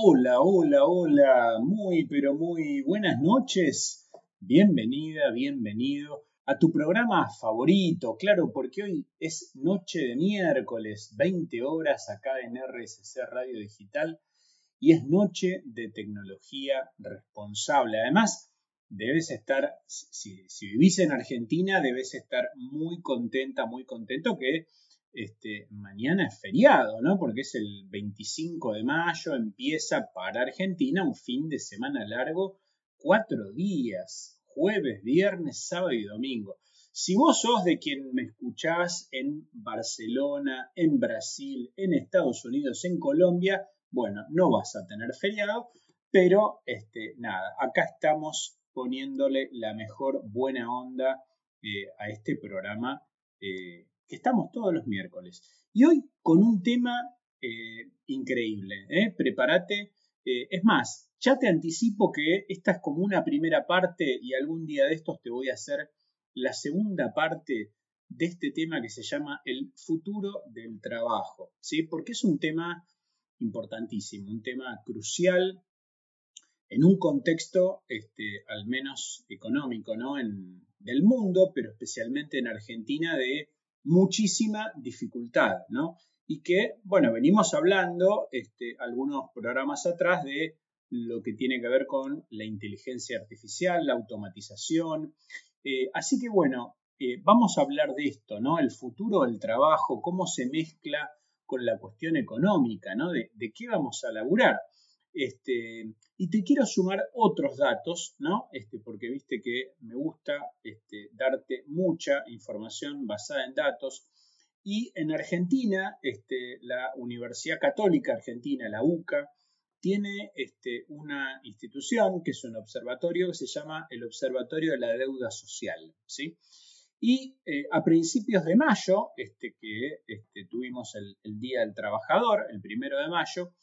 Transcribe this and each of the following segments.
Hola, hola, hola, muy, pero muy buenas noches. Bienvenida, bienvenido a tu programa favorito, claro, porque hoy es noche de miércoles, 20 horas acá en RSC Radio Digital y es noche de tecnología responsable. Además, debes estar, si, vivís en Argentina, debes estar muy contenta, muy contento que este, mañana es feriado, ¿no? Porque es el 25 de mayo, empieza para Argentina un fin de semana largo, cuatro días, jueves, viernes, sábado y domingo. Si vos sos de quien me escuchás en Barcelona, en Brasil, en Estados Unidos, en Colombia, bueno, no vas a tener feriado, pero este, nada, acá estamos poniéndole la mejor buena onda eh, a este programa eh, que estamos todos los miércoles. Y hoy con un tema eh, increíble. ¿eh? Prepárate. Eh, es más, ya te anticipo que esta es como una primera parte y algún día de estos te voy a hacer la segunda parte de este tema que se llama el futuro del trabajo. ¿sí? Porque es un tema importantísimo, un tema crucial en un contexto este, al menos económico ¿no? en, del mundo, pero especialmente en Argentina, de muchísima dificultad, ¿no? Y que, bueno, venimos hablando este, algunos programas atrás de lo que tiene que ver con la inteligencia artificial, la automatización. Eh, así que, bueno, eh, vamos a hablar de esto, ¿no? El futuro del trabajo, cómo se mezcla con la cuestión económica, ¿no? De, de qué vamos a laburar. Este, y te quiero sumar otros datos, ¿no? Este, porque viste que me gusta este, darte mucha información basada en datos. Y en Argentina, este, la Universidad Católica Argentina, la UCA, tiene una institución que es un observatorio que se llama el Observatorio de la Deuda Social. Y eh, a principios de mayo, este, que tuvimos el, Día del Trabajador, el primero de mayo,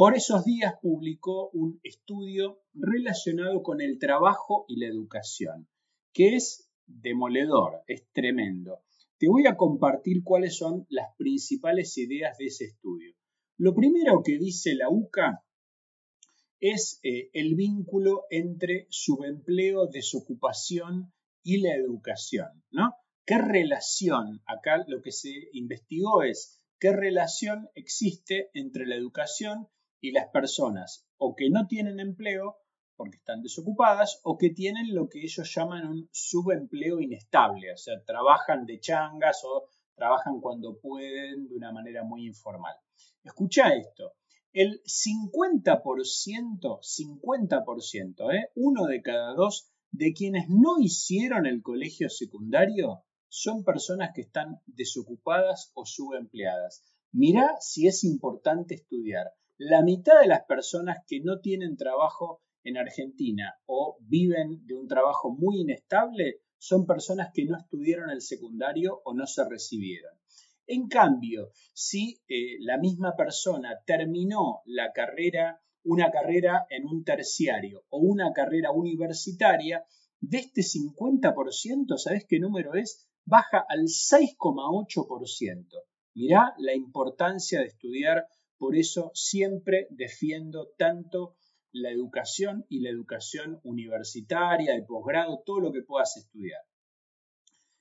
por esos días publicó un estudio relacionado con el trabajo y la educación, que es demoledor, es tremendo. Te voy a compartir cuáles son las principales ideas de ese estudio. Lo primero que dice la UCA es eh, el vínculo entre subempleo, desocupación y la educación, ¿no? ¿Qué relación? Acá lo que se investigó es qué relación existe entre la educación y las personas o que no tienen empleo porque están desocupadas o que tienen lo que ellos llaman un subempleo inestable, o sea, trabajan de changas o trabajan cuando pueden de una manera muy informal. Escucha esto, el 50%, 50%, ¿eh? uno de cada dos de quienes no hicieron el colegio secundario son personas que están desocupadas o subempleadas. Mirá si es importante estudiar la mitad de las personas que no tienen trabajo en Argentina o viven de un trabajo muy inestable son personas que no estudiaron el secundario o no se recibieron. En cambio, si eh, la misma persona terminó la carrera, una carrera en un terciario o una carrera universitaria, de este 50%, ¿sabes qué número es? Baja al 6,8%. Mirá la importancia de estudiar por eso siempre defiendo tanto la educación y la educación universitaria, de posgrado, todo lo que puedas estudiar.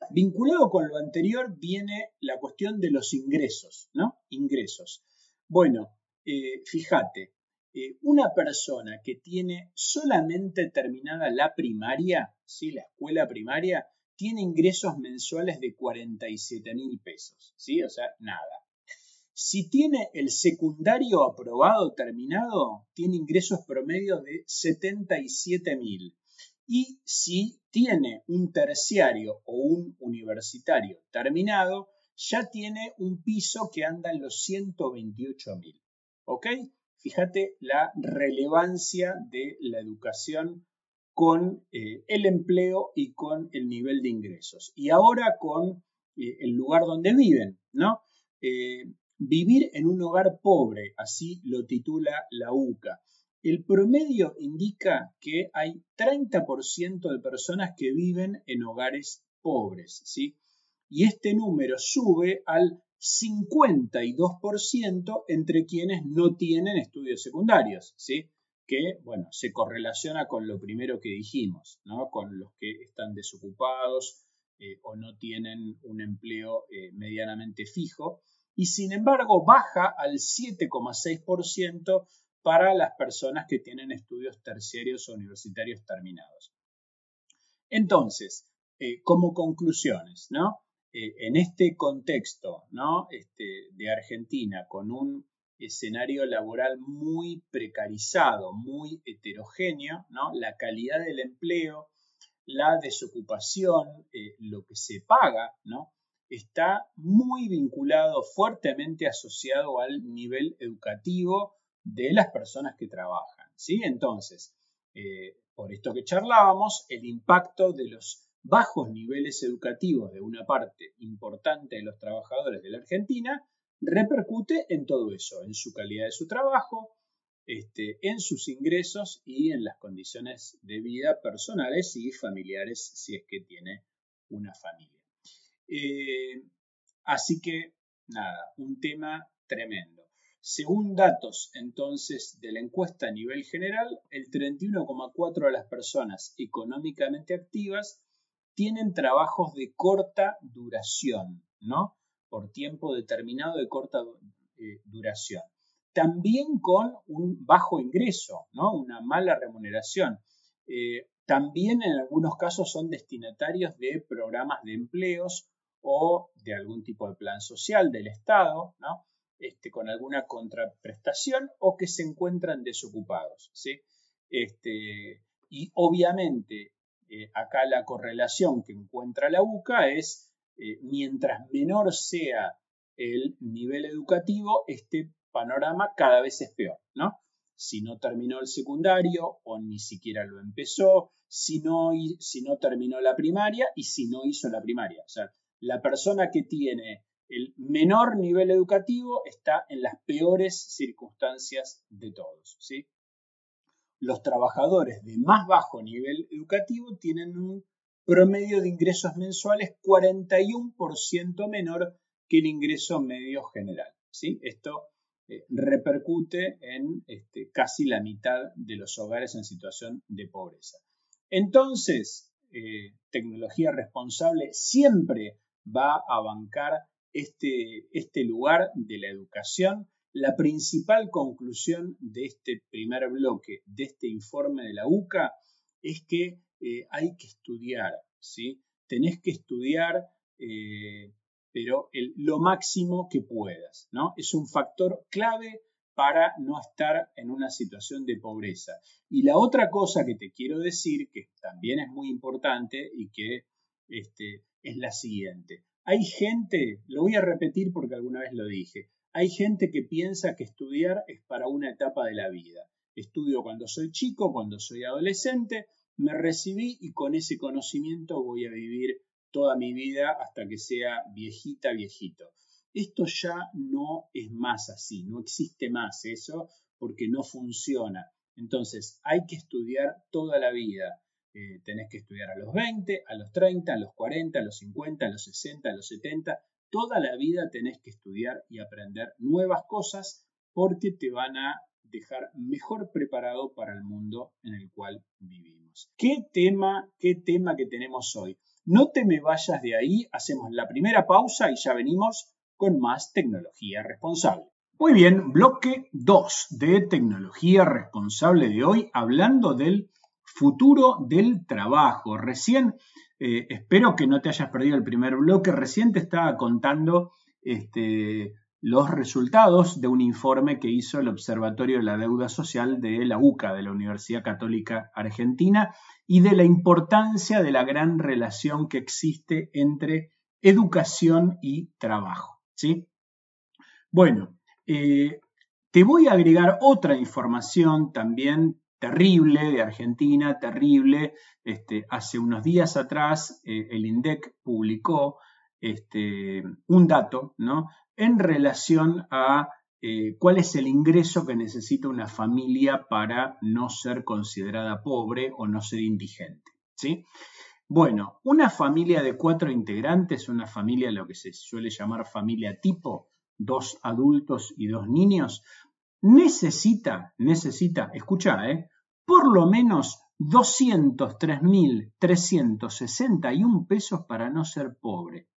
Vinculado con lo anterior viene la cuestión de los ingresos, ¿no? Ingresos. Bueno, eh, fíjate, eh, una persona que tiene solamente terminada la primaria, ¿sí? La escuela primaria, tiene ingresos mensuales de 47 mil pesos, ¿sí? O sea, nada. Si tiene el secundario aprobado, terminado, tiene ingresos promedios de 77 mil. Y si tiene un terciario o un universitario terminado, ya tiene un piso que anda en los 128 mil. ¿Ok? Fíjate la relevancia de la educación con eh, el empleo y con el nivel de ingresos. Y ahora con eh, el lugar donde viven, ¿no? Eh, Vivir en un hogar pobre, así lo titula la UCA. El promedio indica que hay 30% de personas que viven en hogares pobres, ¿sí? Y este número sube al 52% entre quienes no tienen estudios secundarios, ¿sí? que bueno, se correlaciona con lo primero que dijimos, ¿no? con los que están desocupados eh, o no tienen un empleo eh, medianamente fijo, y sin embargo baja al 7,6% para las personas que tienen estudios terciarios o universitarios terminados. Entonces, eh, como conclusiones, ¿no? en este contexto ¿no? Este, de Argentina, con un escenario laboral muy precarizado, muy heterogéneo, ¿no? La calidad del empleo, la desocupación, eh, lo que se paga, ¿no? Está muy vinculado, fuertemente asociado al nivel educativo de las personas que trabajan, ¿sí? Entonces, eh, por esto que charlábamos, el impacto de los bajos niveles educativos de una parte importante de los trabajadores de la Argentina repercute en todo eso, en su calidad de su trabajo, este, en sus ingresos y en las condiciones de vida personales y familiares si es que tiene una familia. Eh, así que, nada, un tema tremendo. Según datos entonces de la encuesta a nivel general, el 31,4% de las personas económicamente activas tienen trabajos de corta duración, ¿no? por tiempo determinado de corta eh, duración. También con un bajo ingreso, ¿no? una mala remuneración. Eh, también en algunos casos son destinatarios de programas de empleos o de algún tipo de plan social del Estado, ¿no? este, con alguna contraprestación o que se encuentran desocupados. ¿sí? Este, y obviamente eh, acá la correlación que encuentra la UCA es eh, mientras menor sea el nivel educativo, este panorama cada vez es peor, ¿no? Si no terminó el secundario o ni siquiera lo empezó, si no, si no terminó la primaria y si no hizo la primaria. O sea, la persona que tiene el menor nivel educativo está en las peores circunstancias de todos, ¿sí? Los trabajadores de más bajo nivel educativo tienen un promedio de ingresos mensuales 41% menor que el ingreso medio general. ¿sí? Esto eh, repercute en este, casi la mitad de los hogares en situación de pobreza. Entonces, eh, tecnología responsable siempre va a bancar este, este lugar de la educación. La principal conclusión de este primer bloque, de este informe de la UCA, es que eh, hay que estudiar, ¿sí? Tenés que estudiar, eh, pero lo máximo que puedas, ¿no? Es un factor clave para no estar en una situación de pobreza. Y la otra cosa que te quiero decir, que también es muy importante y que este, es la siguiente. Hay gente, lo voy a repetir porque alguna vez lo dije, hay gente que piensa que estudiar es para una etapa de la vida. Estudio cuando soy chico, cuando soy adolescente, me recibí y con ese conocimiento voy a vivir toda mi vida hasta que sea viejita, viejito. Esto ya no es más así, no existe más eso porque no funciona. Entonces hay que estudiar toda la vida. Eh, tenés que estudiar a los 20, a los 30, a los 40, a los 50, a los 60, a los 70. Toda la vida tenés que estudiar y aprender nuevas cosas porque te van a dejar mejor preparado para el mundo en el cual vivimos. ¿Qué tema, qué tema que tenemos hoy? No te me vayas de ahí, hacemos la primera pausa y ya venimos con más tecnología responsable. Muy bien, bloque 2 de tecnología responsable de hoy, hablando del futuro del trabajo. Recién, eh, espero que no te hayas perdido el primer bloque, recién te estaba contando este, los resultados de un informe que hizo el Observatorio de la Deuda Social de la UCA, de la Universidad Católica Argentina, y de la importancia de la gran relación que existe entre educación y trabajo. ¿sí? Bueno, eh, te voy a agregar otra información también terrible de Argentina, terrible. Este, hace unos días atrás eh, el INDEC publicó este, un dato ¿no? en relación a eh, cuál es el ingreso que necesita una familia para no ser considerada pobre o no ser indigente. ¿sí? Bueno, una familia de cuatro integrantes, una familia lo que se suele llamar familia tipo, dos adultos y dos niños, necesita, necesita, escucha, ¿eh? por lo menos 203.361 pesos para no ser pobre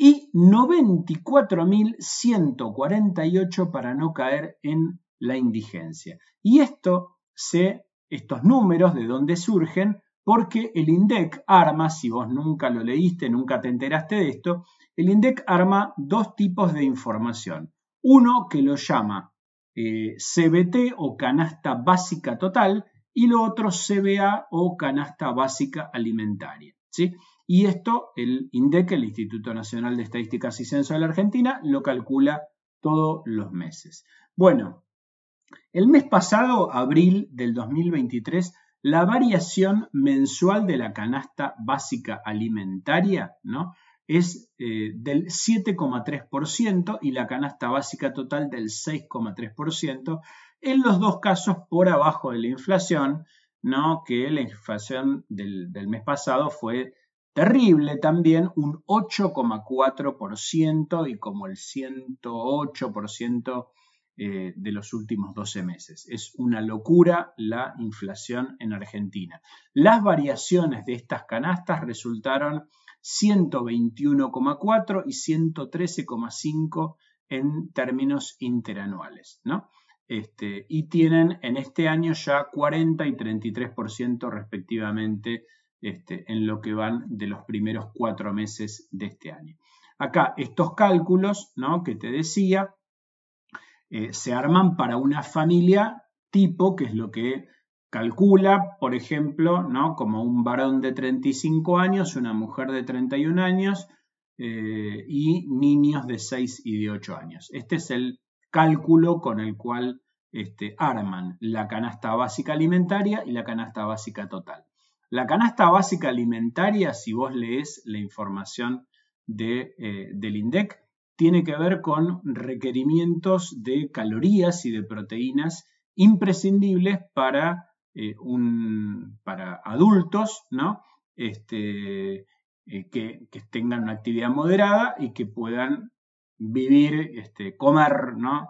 y 94.148 para no caer en la indigencia. Y esto se, estos números de dónde surgen, porque el INDEC arma, si vos nunca lo leíste, nunca te enteraste de esto, el INDEC arma dos tipos de información. Uno que lo llama eh, CBT o canasta básica total y lo otro CBA o canasta básica alimentaria. ¿sí? Y esto el INDEC, el Instituto Nacional de Estadísticas y Censo de la Argentina, lo calcula todos los meses. Bueno, el mes pasado, abril del 2023, la variación mensual de la canasta básica alimentaria ¿no? Es eh, del 7,3% y la canasta básica total del 6,3%, en los dos casos por abajo de la inflación, ¿no? que la inflación del, del mes pasado fue terrible también, un 8,4% y como el 108% eh, de los últimos 12 meses. Es una locura la inflación en Argentina. Las variaciones de estas canastas resultaron 121,4 y 113,5 en términos interanuales, ¿no? Este, y tienen en este año ya 40 y 33% respectivamente este, en lo que van de los primeros cuatro meses de este año. Acá estos cálculos ¿no? que te decía eh, se arman para una familia tipo, que es lo que calcula, por ejemplo, ¿no? como un varón de 35 años, una mujer de 31 años eh, y niños de 6 y de 8 años. Este es el cálculo con el cual este, arman la canasta básica alimentaria y la canasta básica total. La canasta básica alimentaria, si vos lees la información de, eh, del INDEC, tiene que ver con requerimientos de calorías y de proteínas imprescindibles para, eh, un, para adultos, ¿no? Este, eh, que, tengan una actividad moderada y que puedan vivir, este, comer, ¿no?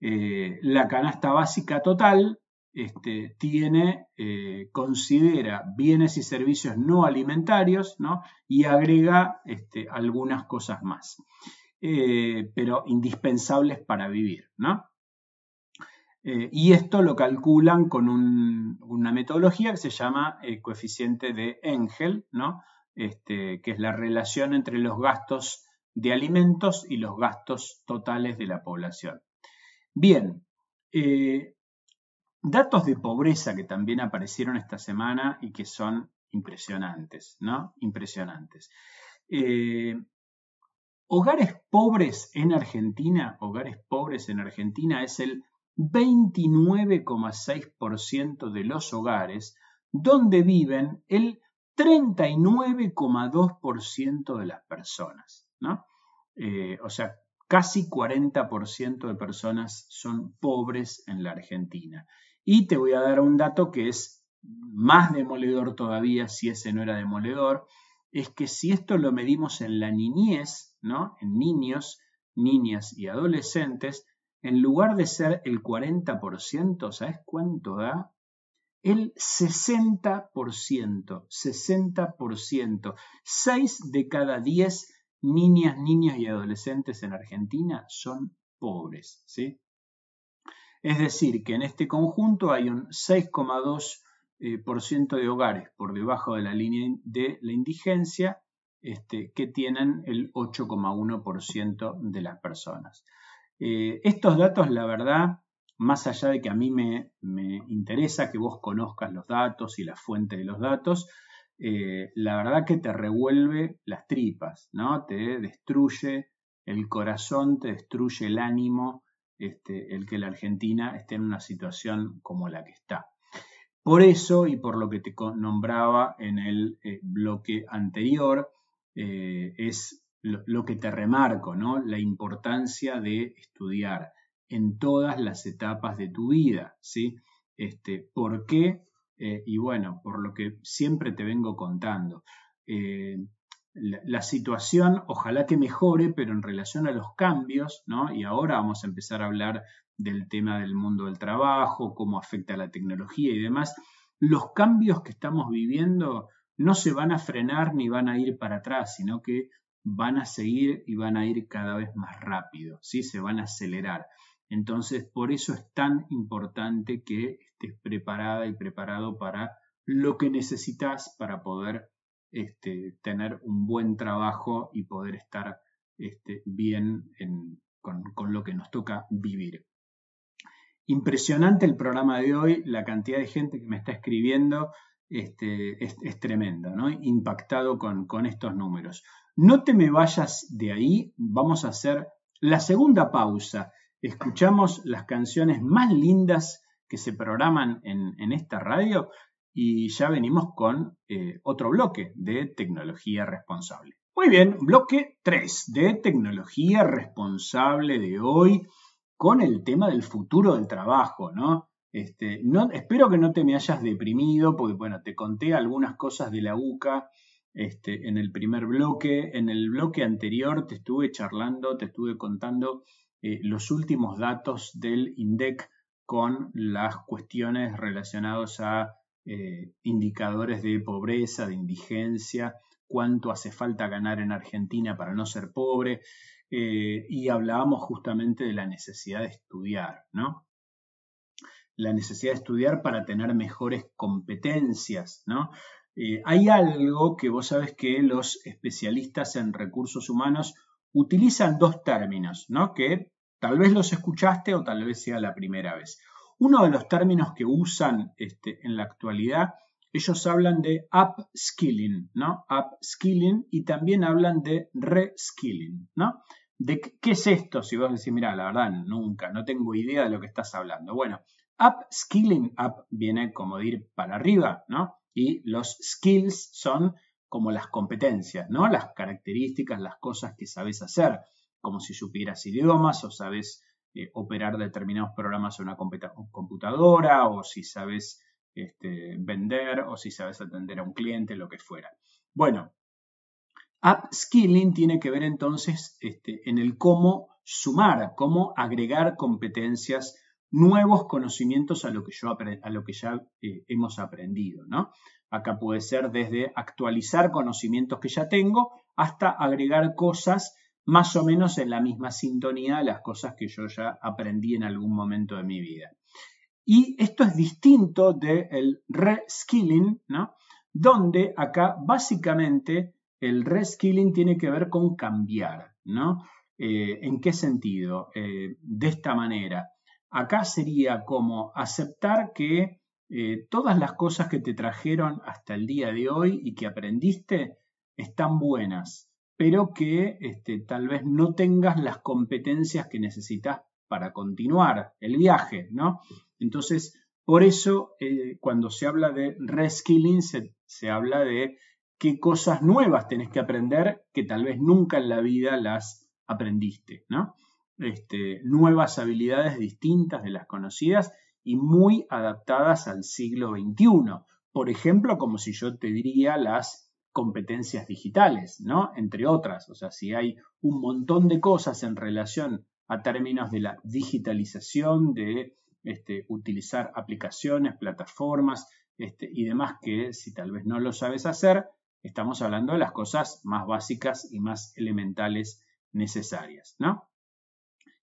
Eh, la canasta básica total este, tiene, considera bienes y servicios no alimentarios ¿no? y agrega este, algunas cosas más. Pero indispensables para vivir, ¿no? Eh, y esto lo calculan con una metodología que se llama el coeficiente de Engel, ¿no? Este, que es la relación entre los gastos de alimentos y los gastos totales de la población. Bien, eh, datos de pobreza que también aparecieron esta semana y que son impresionantes, ¿no? Impresionantes. Hogares pobres en Argentina, hogares pobres en Argentina es el 29,6% de los hogares donde viven el 39,2% de las personas, ¿no? Eh, o sea, casi 40% de personas son pobres en la Argentina. Y te voy a dar un dato que es más demoledor todavía, si ese no era demoledor, es que si esto lo medimos en la niñez, ¿no? En niños, niñas y adolescentes, en lugar de ser el 40%, ¿sabes cuánto da? El 60%, 60%. 6 de cada 10 niñas, niños y adolescentes en Argentina son pobres. Es decir, que en este conjunto hay un 6,2 eh, por ciento de hogares por debajo de la línea de la indigencia este, que tienen el 8,1% de las personas. Eh, estos datos, la verdad, más allá de que a mí me, interesa que vos conozcas los datos y la fuente de los datos, eh, la verdad que te revuelve las tripas, ¿no? Te destruye el corazón, te destruye el ánimo, este, el que la Argentina esté en una situación como la que está. Por eso, y por lo que te nombraba en el eh, bloque anterior, es lo, que te remarco, ¿no? La importancia de estudiar en todas las etapas de tu vida, ¿sí? Este, ¿Por qué? Eh, y bueno, por lo que siempre te vengo contando. eh, la, situación ojalá que mejore, pero en relación a los cambios, ¿no? Y ahora vamos a empezar a hablar del tema del mundo del trabajo, cómo afecta la tecnología y demás. Los cambios que estamos viviendo no se van a frenar ni van a ir para atrás, sino que van a seguir y van a ir cada vez más rápido, ¿sí? Se van a acelerar. Entonces, por eso es tan importante que estés preparada y preparado para lo que necesitas para poder este, tener un buen trabajo y poder estar este, bien con, lo que nos toca vivir. Impresionante el programa de hoy, la cantidad de gente que me está escribiendo este, es, tremenda, ¿no? impactado con, con estos números. No te me vayas de ahí, vamos a hacer la segunda pausa escuchamos las canciones más lindas que se programan en, esta radio y ya venimos con eh, otro bloque de tecnología responsable. Muy bien, bloque 3 de tecnología responsable de hoy con el tema del futuro del trabajo, ¿no? Este, no, espero que no te me hayas deprimido, porque bueno, te conté algunas cosas de la UCA este, en el primer bloque. En el bloque anterior te estuve charlando, te estuve contando eh, los últimos datos del INDEC con las cuestiones relacionadas a eh, indicadores de pobreza, de indigencia, cuánto hace falta ganar en Argentina para no ser pobre, eh, y hablábamos justamente de la necesidad de estudiar, ¿no? La necesidad de estudiar para tener mejores competencias, ¿no? Hay algo que vos sabes que los especialistas en recursos humanos utilizan dos términos, ¿no? Que Tal vez los escuchaste o tal vez sea la primera vez. Uno de los términos que usan este, en la actualidad, ellos hablan de upskilling, ¿no? Upskilling y también hablan de reskilling, ¿no? ¿De qué es esto? Si vos decís, mira, la verdad, nunca, no tengo idea de lo que estás hablando. Bueno, upskilling, up viene como de ir para arriba, ¿no? Y los skills son como las competencias, ¿no? Las características, las cosas que sabes hacer como si supieras idiomas o sabes eh, operar determinados programas en una computadora o si sabes este, vender o si sabes atender a un cliente, lo que fuera. Bueno, upskilling tiene que ver entonces este, en el cómo sumar, cómo agregar competencias, nuevos conocimientos a lo que, yo, a lo que ya eh, hemos aprendido. ¿no? Acá puede ser desde actualizar conocimientos que ya tengo hasta agregar cosas más o menos en la misma sintonía de las cosas que yo ya aprendí en algún momento de mi vida. Y esto es distinto del reskilling, ¿no? Donde acá básicamente el reskilling tiene que ver con cambiar, ¿no? Eh, ¿En qué sentido? Eh, de esta manera. Acá sería como aceptar que eh, todas las cosas que te trajeron hasta el día de hoy y que aprendiste están buenas, pero que este, tal vez no tengas las competencias que necesitas para continuar el viaje, ¿no? Entonces, por eso eh, cuando se habla de reskilling, se, habla de qué cosas nuevas tenés que aprender que tal vez nunca en la vida las aprendiste, ¿no? Este, nuevas habilidades distintas de las conocidas y muy adaptadas al siglo XXI. Por ejemplo, como si yo te diría las competencias digitales, ¿no? Entre otras, o sea, si hay un montón de cosas en relación a términos de la digitalización, de este, utilizar aplicaciones, plataformas este, y demás que si tal vez no lo sabes hacer, estamos hablando de las cosas más básicas y más elementales necesarias, ¿no?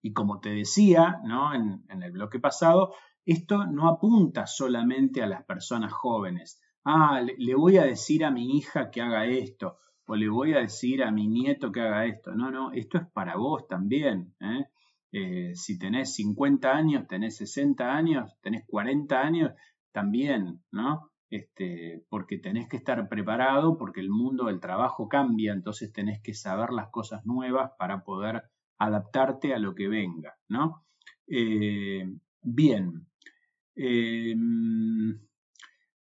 Y como te decía, ¿no? En, el bloque pasado, esto no apunta solamente a las personas jóvenes, ah, le, voy a decir a mi hija que haga esto, o le voy a decir a mi nieto que haga esto. No, no, esto es para vos también. ¿eh? Eh, si tenés 50 años, tenés 60 años, tenés 40 años, también, ¿no? Este, porque tenés que estar preparado, porque el mundo del trabajo cambia, entonces tenés que saber las cosas nuevas para poder adaptarte a lo que venga, ¿no? Eh, bien.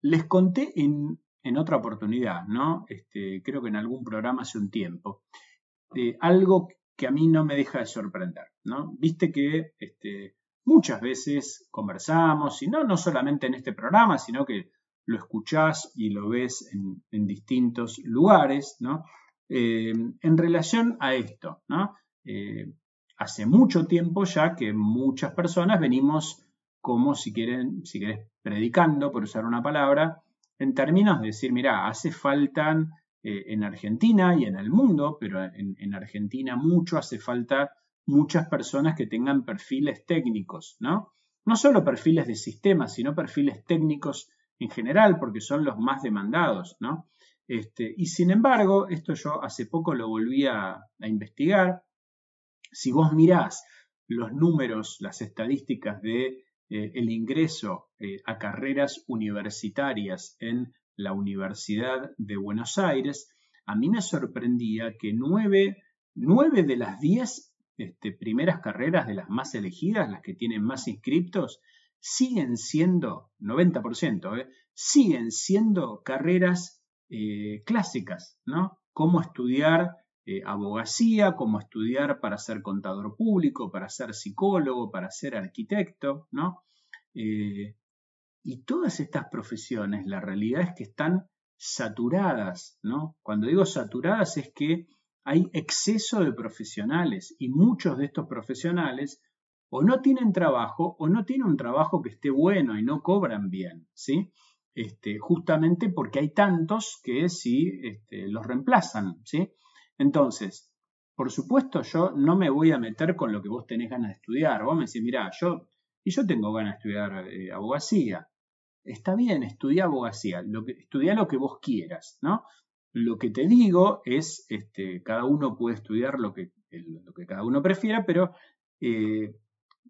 Les conté en, otra oportunidad, ¿no? Este, creo que en algún programa hace un tiempo, algo que a mí no me deja de sorprender, ¿no? Viste que este, muchas veces conversamos, y no, no solamente en este programa, sino que lo escuchás y lo ves en, distintos lugares, ¿no? Eh, en relación a esto, ¿no? Eh, hace mucho tiempo ya que muchas personas venimos como si quieren, predicando, por usar una palabra, en términos de decir, mira, hace falta eh, en Argentina y en el mundo, pero en, Argentina mucho hace falta muchas personas que tengan perfiles técnicos, ¿no? No solo perfiles de sistemas, sino perfiles técnicos en general, porque son los más demandados, ¿no? Este, y sin embargo, esto yo hace poco lo volví a, investigar. Si vos mirás los números, las estadísticas de eh, el ingreso eh, a carreras universitarias en la Universidad de Buenos Aires, a mí me sorprendía que nueve, de las diez este, primeras carreras de las más elegidas, las que tienen más inscriptos, siguen siendo, 90%, eh, siguen siendo carreras clásicas, ¿no? Cómo estudiar eh, abogacía, cómo estudiar para ser contador público, para ser psicólogo, para ser arquitecto, ¿no? y todas estas profesiones, la realidad es que están saturadas, ¿no? Cuando digo saturadas es que hay exceso de profesionales y muchos de estos profesionales o no tienen trabajo o no tienen un trabajo que esté bueno y no cobran bien, ¿sí? Este, justamente porque hay tantos que sí este, los reemplazan, ¿sí? Entonces, por supuesto, yo no me voy a meter con lo que vos tenés ganas de estudiar. Vos me decís, mira, yo, y yo tengo ganas de estudiar eh, abogacía. Está bien, estudia abogacía, lo que, estudia lo que vos quieras, ¿no? Lo que te digo es, este, cada uno puede estudiar lo que, lo que cada uno prefiera, pero eh,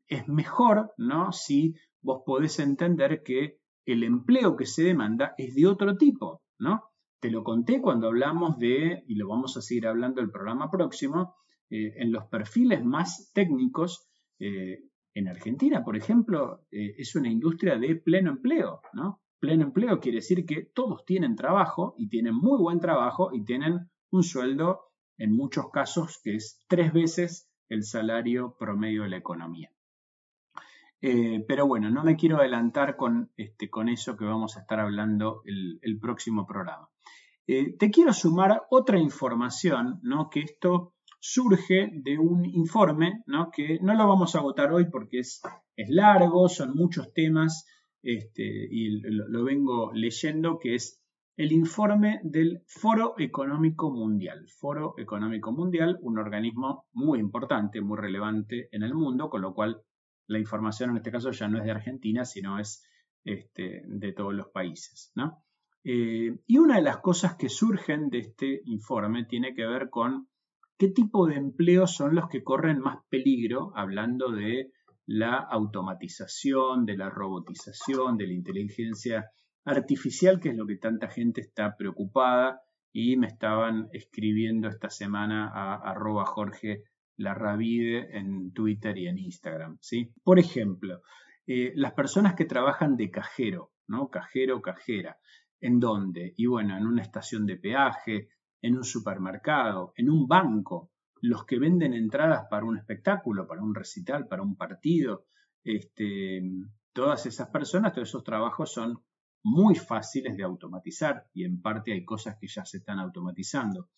es mejor, ¿no? Si vos podés entender que el empleo que se demanda es de otro tipo, ¿no? Te lo conté cuando hablamos de, y lo vamos a seguir hablando el programa próximo, eh, en los perfiles más técnicos, eh, en Argentina, por ejemplo, eh, es una industria de pleno empleo, ¿no? Pleno empleo quiere decir que todos tienen trabajo y tienen muy buen trabajo y tienen un sueldo, en muchos casos, que es tres veces el salario promedio de la economía. Pero bueno, no me quiero adelantar con, este, con eso que vamos a estar hablando el próximo programa. Eh, te quiero sumar otra información, ¿no? Que esto surge de un informe, ¿no? Que no lo vamos a agotar hoy porque es, largo, son muchos temas, este, y lo, lo vengo leyendo, que es el informe del Foro Económico Mundial. Foro Económico Mundial, un organismo muy importante, muy relevante en el mundo, con lo cual la información en este caso ya no es de Argentina, sino es este, de todos los países. Eh, y una de las cosas que surgen de este informe tiene que ver con qué tipo de empleos son los que corren más peligro, hablando de la automatización, de la robotización, de la inteligencia artificial, que es lo que tanta gente está preocupada y me estaban escribiendo esta semana a arroba Jorge la Ravide en Twitter y en Instagram. ¿sí? Por ejemplo, eh, las personas que trabajan de cajero, ¿no? Cajero, cajera. ¿En dónde? Y bueno, en una estación de peaje, en un supermercado, en un banco, los que venden entradas para un espectáculo, para un recital, para un partido, este, todas esas personas, todos esos trabajos son muy fáciles de automatizar y en parte hay cosas que ya se están automatizando.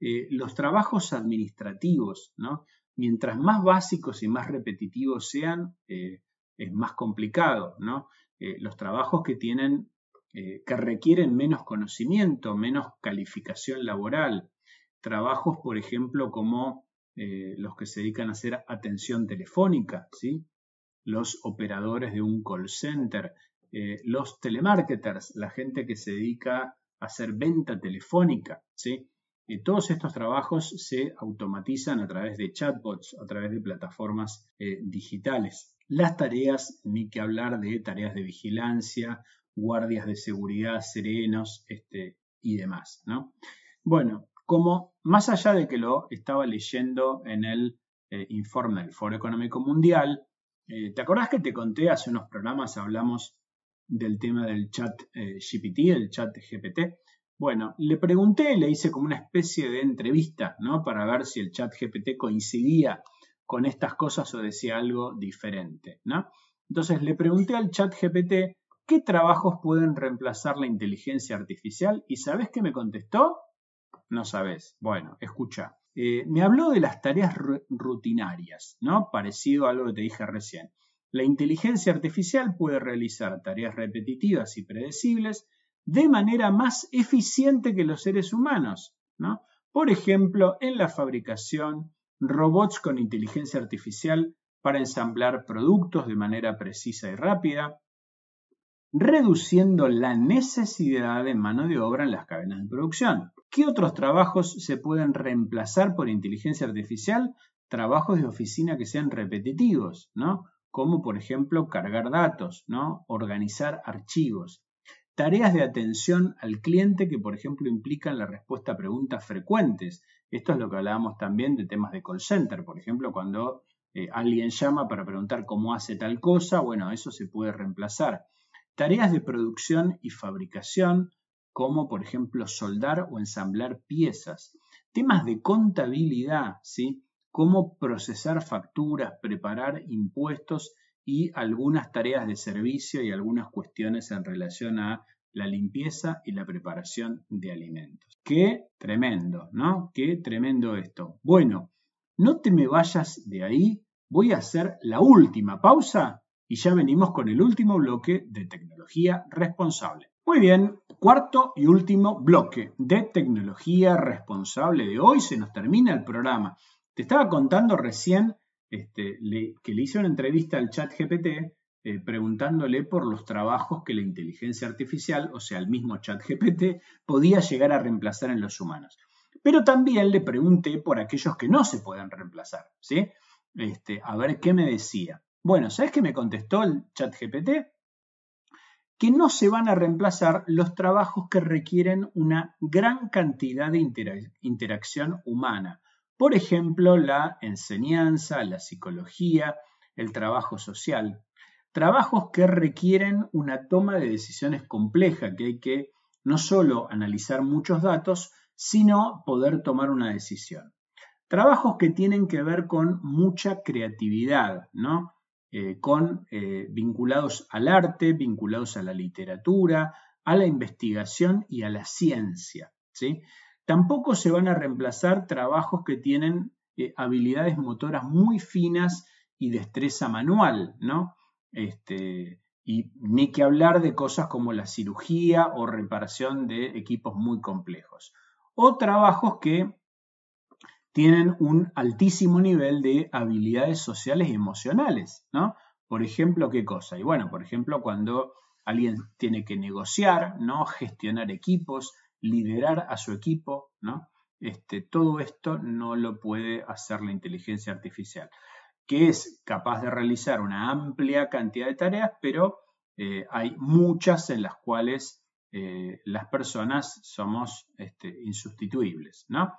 Eh, los trabajos administrativos, ¿no? Mientras más básicos y más repetitivos sean, eh, es más complicado, ¿no? Eh, los trabajos que tienen, que requieren menos conocimiento, menos calificación laboral, trabajos, por ejemplo, como los que se dedican a hacer atención telefónica, ¿sí? Los operadores de un call center, los telemarketers, la gente que se dedica a hacer venta telefónica, ¿sí? todos estos trabajos se automatizan a través de chatbots, a través de plataformas eh, digitales. Las tareas, ni que hablar de tareas de vigilancia, guardias de seguridad, serenos este, y demás. ¿no? Bueno, como más allá de que lo estaba leyendo en el eh, informe del Foro Económico Mundial, eh, ¿te acordás que te conté hace unos programas, hablamos del tema del chat GPT, el chat GPT? Bueno, le pregunté, le hice como una especie de entrevista, ¿no? Para ver si el chat GPT coincidía con estas cosas o decía algo diferente, ¿no? Entonces le pregunté al chat GPT ¿qué trabajos pueden reemplazar la inteligencia artificial? ¿Y sabes qué me contestó? No sabes. Bueno, escucha. Eh, me habló de las tareas rutinarias, ¿no? Parecido a lo que te dije recién. La inteligencia artificial puede realizar tareas repetitivas y predecibles de manera más eficiente que los seres humanos, ¿no? Por ejemplo, en la fabricación, robots con inteligencia artificial para ensamblar productos de manera precisa y rápida, reduciendo la necesidad de mano de obra en las cadenas de producción. ¿Qué otros trabajos se pueden reemplazar por inteligencia artificial? Trabajos de oficina que sean repetitivos, ¿no? Como por ejemplo cargar datos, ¿no? Organizar archivos. Tareas de atención al cliente que, por ejemplo, implican la respuesta a preguntas frecuentes. Esto es lo que hablábamos también de temas de call center, por ejemplo, cuando eh, alguien llama para preguntar cómo hace tal cosa, bueno, eso se puede reemplazar. Tareas de producción y fabricación, como por ejemplo soldar o ensamblar piezas. Temas de contabilidad, ¿sí? Cómo procesar facturas, preparar impuestos y algunas tareas de servicio y algunas cuestiones en relación a la limpieza y la preparación de alimentos. Qué tremendo, ¿no? Qué tremendo esto. Bueno, no te me vayas de ahí, voy a hacer la última pausa y ya venimos con el último bloque de tecnología responsable. Muy bien, cuarto y último bloque de tecnología responsable de hoy. Se nos termina el programa. Te estaba contando recién este, que le hice una entrevista al chat GPT eh, preguntándole por los trabajos que la inteligencia artificial, o sea, el mismo chat GPT, podía llegar a reemplazar en los humanos. Pero también le pregunté por aquellos que no se pueden reemplazar, ¿sí? Este, a ver qué me decía. Bueno, ¿sabes qué me contestó el chat GPT? Que no se van a reemplazar los trabajos que requieren una gran cantidad de interacción humana, por ejemplo, la enseñanza, la psicología, el trabajo social. Trabajos que requieren una toma de decisiones compleja, que hay que no solo analizar muchos datos, sino poder tomar una decisión. Trabajos que tienen que ver con mucha creatividad, ¿no? Eh, con, eh, vinculados al arte, vinculados a la literatura, a la investigación y a la ciencia. ¿sí? Tampoco se van a reemplazar trabajos que tienen eh, habilidades motoras muy finas y destreza manual, ¿no? Este, y ni que hablar de cosas como la cirugía o reparación de equipos muy complejos. O trabajos que tienen un altísimo nivel de habilidades sociales y emocionales, ¿no? Por ejemplo, ¿qué cosa? Y bueno, por ejemplo, cuando alguien tiene que negociar, ¿no? Gestionar equipos, liderar a su equipo, ¿no? Este, todo esto no lo puede hacer la inteligencia artificial, que es capaz de realizar una amplia cantidad de tareas, pero eh, hay muchas en las cuales eh, las personas somos este, insustituibles, ¿no?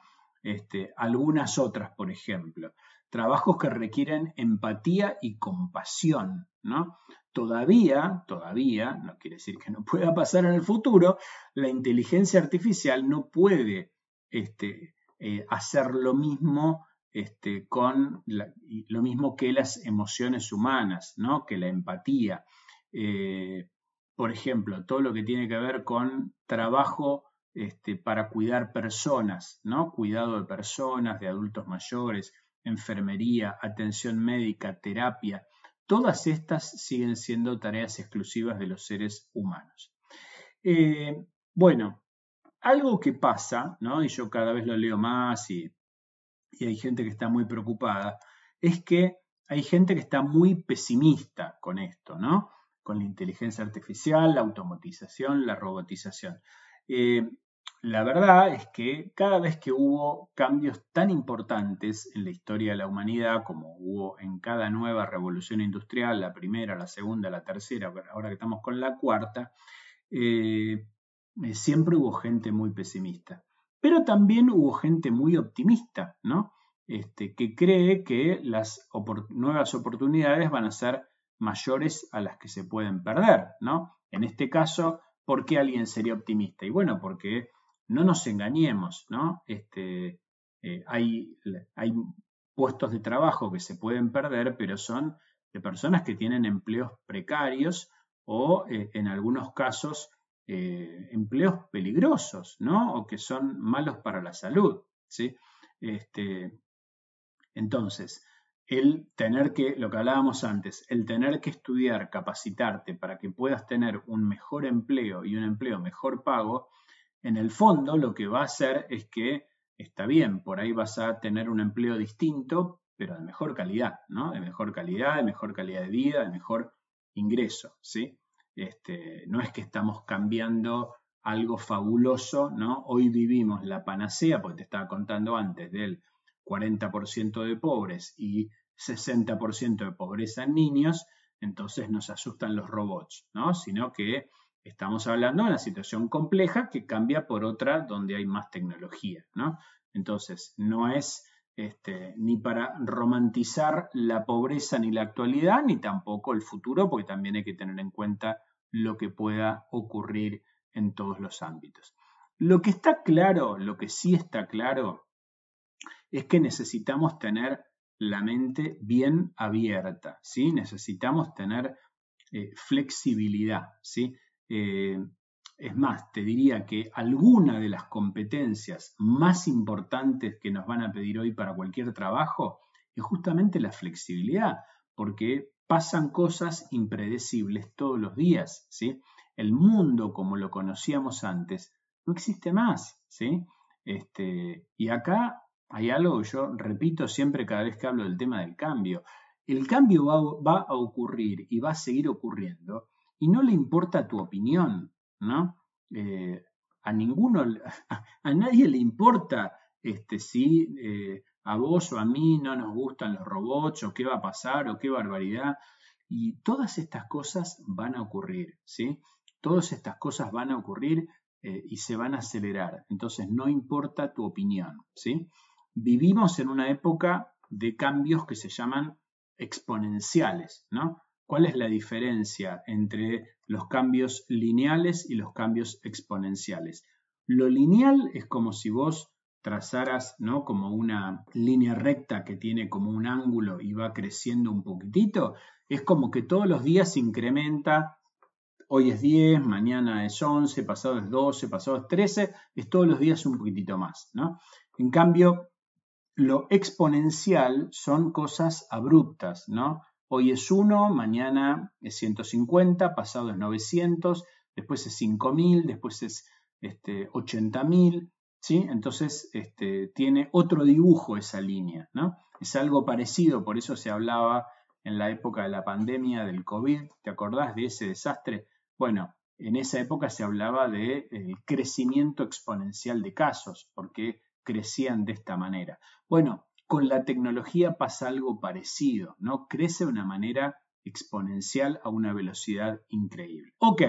Este, algunas otras, por ejemplo, trabajos que requieren empatía y compasión, ¿no? Todavía, todavía, no quiere decir que no pueda pasar en el futuro, la inteligencia artificial no puede este, eh, hacer lo mismo este, con lo mismo que las emociones humanas, ¿no? que la empatía. Eh, por ejemplo, todo lo que tiene que ver con trabajo este, para cuidar personas, ¿no? cuidado de personas, de adultos mayores, enfermería, atención médica, terapia, Todas estas siguen siendo tareas exclusivas de los seres humanos. Eh, bueno, algo que pasa, ¿no? y yo cada vez lo leo más y, y hay gente que está muy preocupada, es que hay gente que está muy pesimista con esto, ¿no? Con la inteligencia artificial, la automatización, la robotización. Eh, la verdad es que cada vez que hubo cambios tan importantes en la historia de la humanidad, como hubo en cada nueva revolución industrial, la primera, la segunda, la tercera, ahora que estamos con la cuarta, eh, eh, siempre hubo gente muy pesimista. Pero también hubo gente muy optimista, ¿no? Este, que cree que las nuevas oportunidades van a ser mayores a las que se pueden perder, ¿no? En este caso, ¿por qué alguien sería optimista? Y bueno, porque no nos engañemos, ¿no? Este, eh, hay, hay puestos de trabajo que se pueden perder, pero son de personas que tienen empleos precarios o eh, en algunos casos eh, empleos peligrosos, ¿no? O que son malos para la salud, ¿sí? Este, entonces, el tener que, lo que hablábamos antes, el tener que estudiar, capacitarte para que puedas tener un mejor empleo y un empleo mejor pago, en el fondo lo que va a hacer es que, está bien, por ahí vas a tener un empleo distinto, pero de mejor calidad, ¿no? De mejor calidad, de mejor calidad de vida, de mejor ingreso, ¿sí? Este, no es que estamos cambiando algo fabuloso, ¿no? Hoy vivimos la panacea, porque te estaba contando antes del 40% de pobres y 60% de pobreza en niños, entonces nos asustan los robots, ¿no? Sino que estamos hablando de una situación compleja que cambia por otra donde hay más tecnología, ¿no? Entonces, no es este, ni para romantizar la pobreza ni la actualidad, ni tampoco el futuro, porque también hay que tener en cuenta lo que pueda ocurrir en todos los ámbitos. Lo que está claro, lo que sí está claro, es que necesitamos tener la mente bien abierta, ¿sí? Necesitamos tener eh, flexibilidad, ¿sí? Eh, es más, te diría que alguna de las competencias más importantes que nos van a pedir hoy para cualquier trabajo es justamente la flexibilidad, porque pasan cosas impredecibles todos los días, ¿sí? El mundo como lo conocíamos antes no existe más, ¿sí? Este, y acá hay algo que yo repito siempre cada vez que hablo del tema del cambio. El cambio va, a ocurrir y va a seguir ocurriendo y no le importa tu opinión, ¿no? Eh, a ninguno, a, nadie le importa este, si eh, a vos o a mí no nos gustan los robots o qué va a pasar o qué barbaridad. Y todas estas cosas van a ocurrir, ¿sí? Todas estas cosas van a ocurrir eh, y se van a acelerar. Entonces no importa tu opinión, ¿sí? Vivimos en una época de cambios que se llaman exponenciales, ¿no? ¿Cuál es la diferencia entre los cambios lineales y los cambios exponenciales? Lo lineal es como si vos trazaras, ¿no? Como una línea recta que tiene como un ángulo y va creciendo un poquitito. Es como que todos los días se incrementa. Hoy es 10, mañana es 11, pasado es 12, pasado es 13. Es todos los días un poquitito más, ¿no? En cambio, lo exponencial son cosas abruptas, ¿no? Hoy es 1, mañana es 150, pasado es 900, después es 5000, después es este, 80.000, ¿sí? Entonces este, tiene otro dibujo esa línea, ¿no? Es algo parecido, por eso se hablaba en la época de la pandemia del COVID, ¿te acordás de ese desastre? Bueno, en esa época se hablaba del de, crecimiento exponencial de casos, porque crecían de esta manera. Bueno, con la tecnología pasa algo parecido, ¿no? Crece de una manera exponencial a una velocidad increíble. Ok,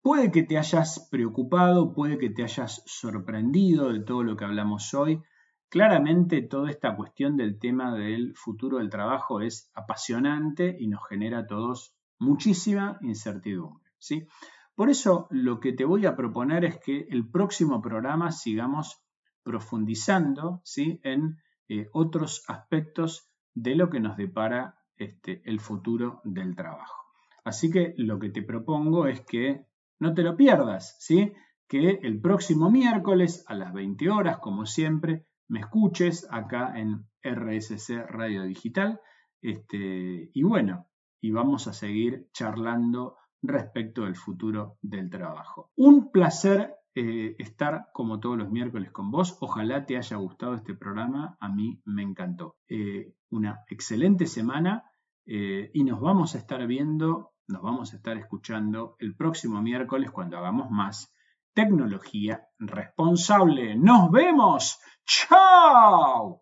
puede que te hayas preocupado, puede que te hayas sorprendido de todo lo que hablamos hoy. Claramente toda esta cuestión del tema del futuro del trabajo es apasionante y nos genera a todos muchísima incertidumbre, ¿sí? Por eso lo que te voy a proponer es que el próximo programa sigamos profundizando ¿sí? en eh, otros aspectos de lo que nos depara este, el futuro del trabajo. Así que lo que te propongo es que no te lo pierdas, ¿sí? que el próximo miércoles a las 20 horas, como siempre, me escuches acá en RSC Radio Digital. Este, y bueno, y vamos a seguir charlando respecto del futuro del trabajo. Un placer eh, estar como todos los miércoles con vos. Ojalá te haya gustado este programa. A mí me encantó. Eh, una excelente semana eh, y nos vamos a estar viendo, nos vamos a estar escuchando el próximo miércoles cuando hagamos más tecnología responsable. Nos vemos. ¡Chao!